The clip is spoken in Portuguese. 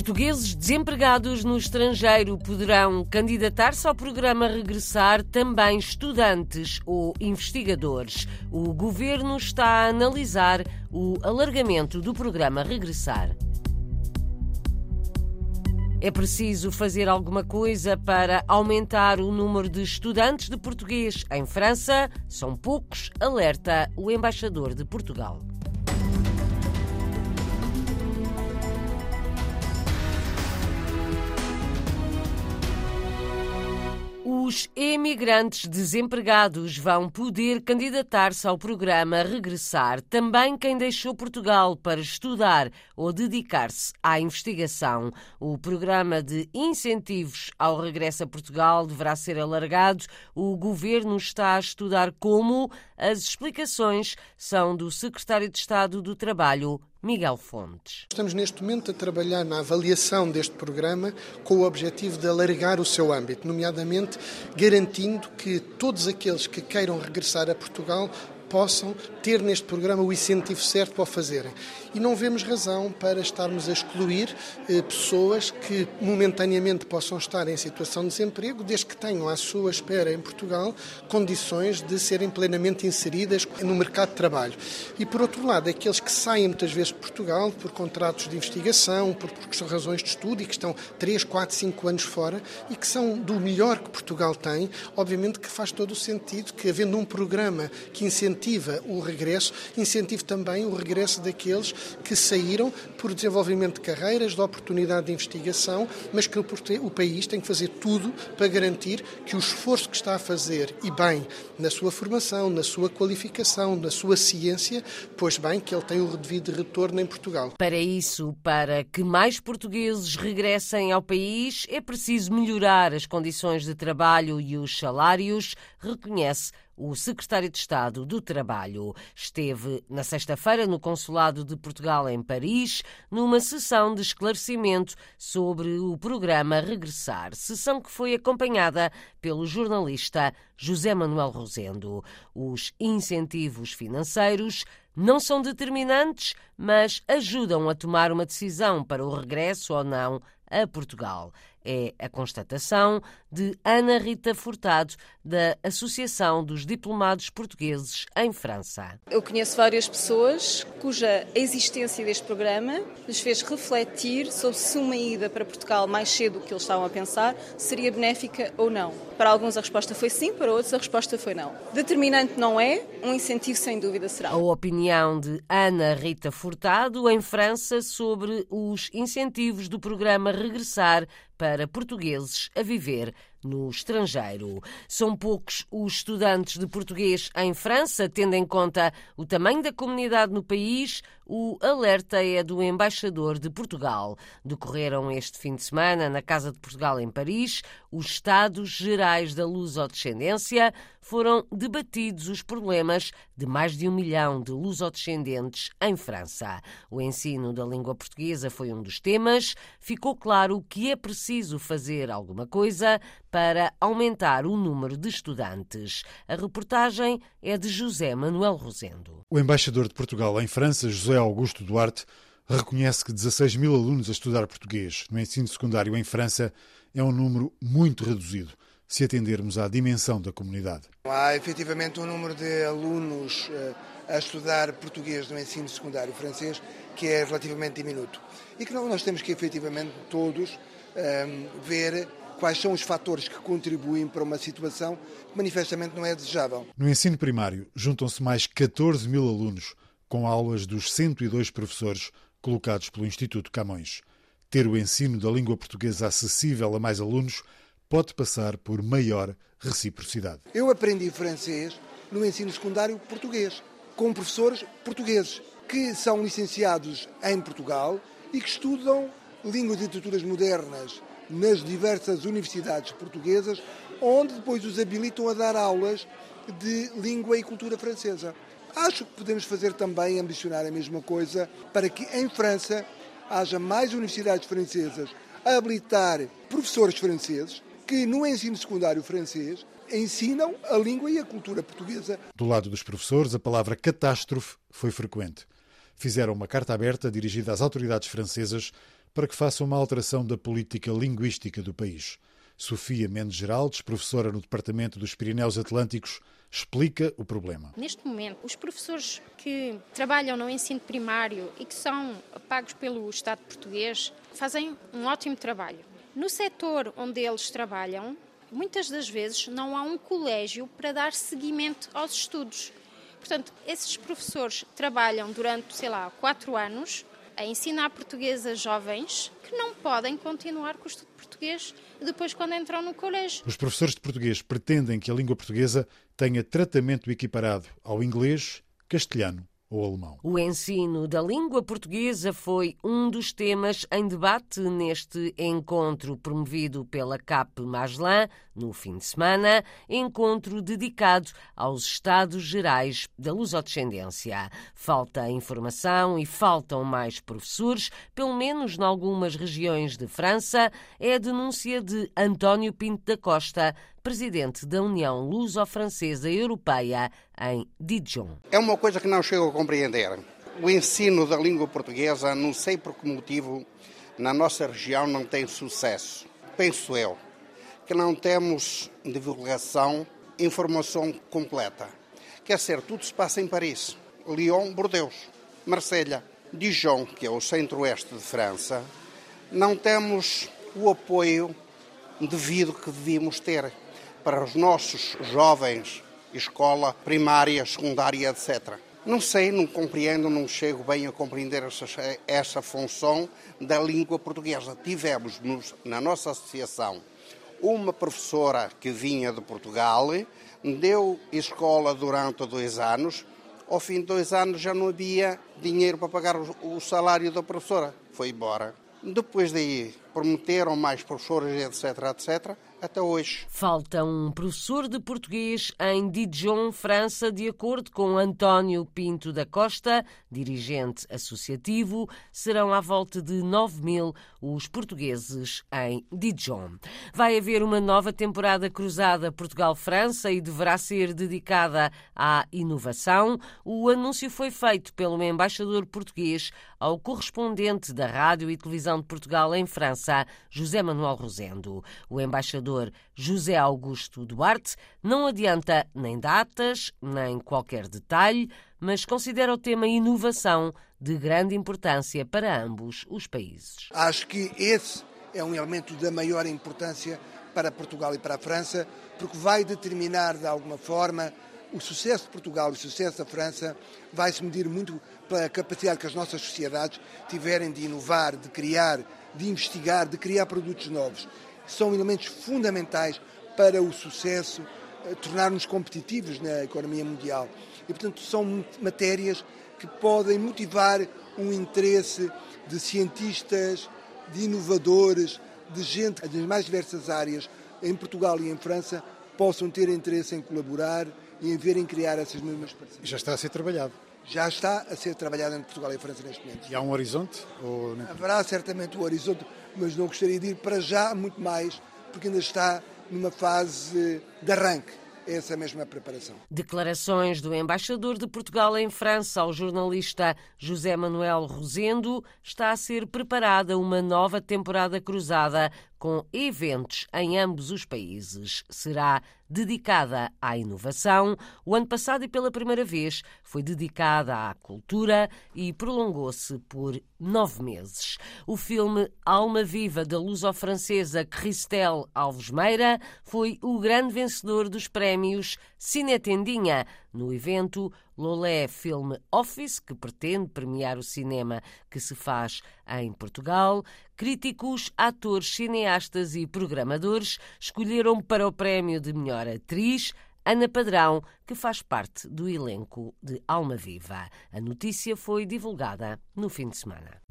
Portugueses desempregados no estrangeiro poderão candidatar-se ao programa Regressar, também estudantes ou investigadores. O governo está a analisar o alargamento do programa Regressar. É preciso fazer alguma coisa para aumentar o número de estudantes de português em França? São poucos, alerta o embaixador de Portugal. Os emigrantes desempregados vão poder candidatar-se ao programa Regressar. Também quem deixou Portugal para estudar ou dedicar-se à investigação. O programa de incentivos ao regresso a Portugal deverá ser alargado. O governo está a estudar como. As explicações são do secretário de Estado do Trabalho, Miguel Fontes. Estamos neste momento a trabalhar na avaliação deste programa com o objetivo de alargar o seu âmbito, nomeadamente garantindo que todos aqueles que queiram regressar a Portugal possam ter neste programa o incentivo certo para o fazerem. E não vemos razão para estarmos a excluir eh, pessoas que momentaneamente possam estar em situação de desemprego, desde que tenham à sua espera em Portugal condições de serem plenamente inseridas no mercado de trabalho. E por outro lado, aqueles que saem muitas vezes de Portugal por contratos de investigação, por, por razões de estudo e que estão 3, 4, 5 anos fora e que são do melhor que Portugal tem, obviamente que faz todo o sentido que, havendo um programa que incentiva o regresso, incentive também o regresso daqueles que saíram por desenvolvimento de carreiras, de oportunidade de investigação, mas que o país tem que fazer tudo para garantir que o esforço que está a fazer, e bem, na sua formação, na sua qualificação, na sua ciência, pois bem, que ele tem o devido retorno em Portugal. Para isso, para que mais portugueses regressem ao país, é preciso melhorar as condições de trabalho e os salários, reconhece o secretário de Estado do Trabalho esteve na sexta-feira no Consulado de Portugal em Paris, numa sessão de esclarecimento sobre o programa Regressar, sessão que foi acompanhada pelo jornalista José Manuel Rosendo. Os incentivos financeiros não são determinantes, mas ajudam a tomar uma decisão para o regresso ou não a Portugal. É a constatação de Ana Rita Furtado, da Associação dos Diplomados Portugueses em França. Eu conheço várias pessoas cuja existência deste programa lhes fez refletir sobre se uma ida para Portugal mais cedo do que eles estavam a pensar seria benéfica ou não. Para alguns a resposta foi sim, para outros a resposta foi não. Determinante não é, um incentivo sem dúvida será. A opinião de Ana Rita Furtado em França sobre os incentivos do programa Regressar para portugueses a viver no estrangeiro. São poucos os estudantes de português em França, tendo em conta o tamanho da comunidade no país. O alerta é do embaixador de Portugal. Decorreram este fim de semana na Casa de Portugal em Paris os Estados Gerais da Lusodescendência. Foram debatidos os problemas de mais de um milhão de lusodescendentes em França. O ensino da língua portuguesa foi um dos temas. Ficou claro que é preciso fazer alguma coisa para aumentar o número de estudantes. A reportagem é de José Manuel Rosendo. O embaixador de Portugal em França, José Augusto Duarte, reconhece que 16 mil alunos a estudar português no ensino secundário em França é um número muito reduzido se atendermos à dimensão da comunidade. Há efetivamente um número de alunos eh, a estudar português no ensino secundário francês que é relativamente diminuto e que nós temos que efetivamente todos ehm, ver quais são os fatores que contribuem para uma situação que manifestamente não é desejável. No ensino primário, juntam-se mais 14 mil alunos, com aulas dos 102 professores colocados pelo Instituto Camões. Ter o ensino da língua portuguesa acessível a mais alunos pode passar por maior reciprocidade. Eu aprendi francês no ensino secundário português, com professores portugueses que são licenciados em Portugal e que estudam línguas e literaturas modernas nas diversas universidades portuguesas, onde depois os habilitam a dar aulas de língua e cultura francesa. Acho que podemos fazer também, ambicionar a mesma coisa, para que em França haja mais universidades francesas a habilitar professores franceses que no ensino secundário francês ensinam a língua e a cultura portuguesa. Do lado dos professores, a palavra catástrofe foi frequente. Fizeram uma carta aberta dirigida às autoridades francesas para que faça uma alteração da política linguística do país. Sofia Mendes Geraldes, professora no Departamento dos Pirineus Atlânticos, explica o problema. Neste momento, os professores que trabalham no ensino primário e que são pagos pelo Estado português fazem um ótimo trabalho. No setor onde eles trabalham, muitas das vezes não há um colégio para dar seguimento aos estudos. Portanto, esses professores trabalham durante, sei lá, quatro anos a ensinar português a jovens que não podem continuar com o estudo português depois quando entram no colégio. Os professores de português pretendem que a língua portuguesa tenha tratamento equiparado ao inglês, castelhano ou alemão. O ensino da língua portuguesa foi um dos temas em debate neste encontro promovido pela CAP Maslan no fim de semana, encontro dedicado aos Estados Gerais da Lusodescendência. Falta informação e faltam mais professores, pelo menos em algumas regiões de França, é a denúncia de António Pinto da Costa, presidente da União Luso-Francesa Europeia em Dijon. É uma coisa que não chego a compreender. O ensino da língua portuguesa, não sei por que motivo, na nossa região não tem sucesso. Penso eu que não temos divulgação, informação completa. Quer dizer, tudo se passa em Paris, Lyon, Bordeaux, Marselha, Dijon, que é o centro-oeste de França. Não temos o apoio devido que devíamos ter para os nossos jovens, escola primária, secundária, etc. Não sei, não compreendo, não chego bem a compreender essa, essa função da língua portuguesa. Tivemos nos, na nossa associação uma professora que vinha de Portugal, deu escola durante dois anos. Ao fim de dois anos já não havia dinheiro para pagar o salário da professora. Foi embora. Depois daí prometeram mais professores, etc, etc até hoje. Falta um professor de português em Dijon, França, de acordo com António Pinto da Costa, dirigente associativo. Serão à volta de 9 mil os portugueses em Dijon. Vai haver uma nova temporada cruzada Portugal-França e deverá ser dedicada à inovação. O anúncio foi feito pelo embaixador português ao correspondente da Rádio e Televisão de Portugal em França, José Manuel Rosendo. O embaixador José Augusto Duarte não adianta nem datas, nem qualquer detalhe, mas considera o tema inovação de grande importância para ambos os países. Acho que esse é um elemento da maior importância para Portugal e para a França, porque vai determinar de alguma forma o sucesso de Portugal e o sucesso da França vai se medir muito pela capacidade que as nossas sociedades tiverem de inovar, de criar, de investigar, de criar produtos novos são elementos fundamentais para o sucesso, eh, tornar-nos competitivos na economia mundial. E, portanto, são matérias que podem motivar um interesse de cientistas, de inovadores, de gente das mais diversas áreas, em Portugal e em França, possam ter interesse em colaborar e em ver em criar essas mesmas parcerias. Já está a ser trabalhado. Já está a ser trabalhado entre Portugal e França neste momento. E há um horizonte? Ou... Haverá certamente o um horizonte mas não gostaria de ir para já muito mais, porque ainda está numa fase de arranque essa mesma preparação. Declarações do embaixador de Portugal em França ao jornalista José Manuel Rosendo. Está a ser preparada uma nova temporada cruzada com eventos em ambos os países. Será dedicada à inovação. O ano passado, e pela primeira vez, foi dedicada à cultura e prolongou-se por nove meses. O filme Alma Viva, da luso-francesa Christelle Alves Meira, foi o grande vencedor dos prémios Cinetendinha. No evento, Lolé Film Office, que pretende premiar o cinema que se faz em Portugal, críticos, atores, cineastas e programadores escolheram para o prémio de melhor atriz Ana Padrão, que faz parte do elenco de Alma Viva. A notícia foi divulgada no fim de semana.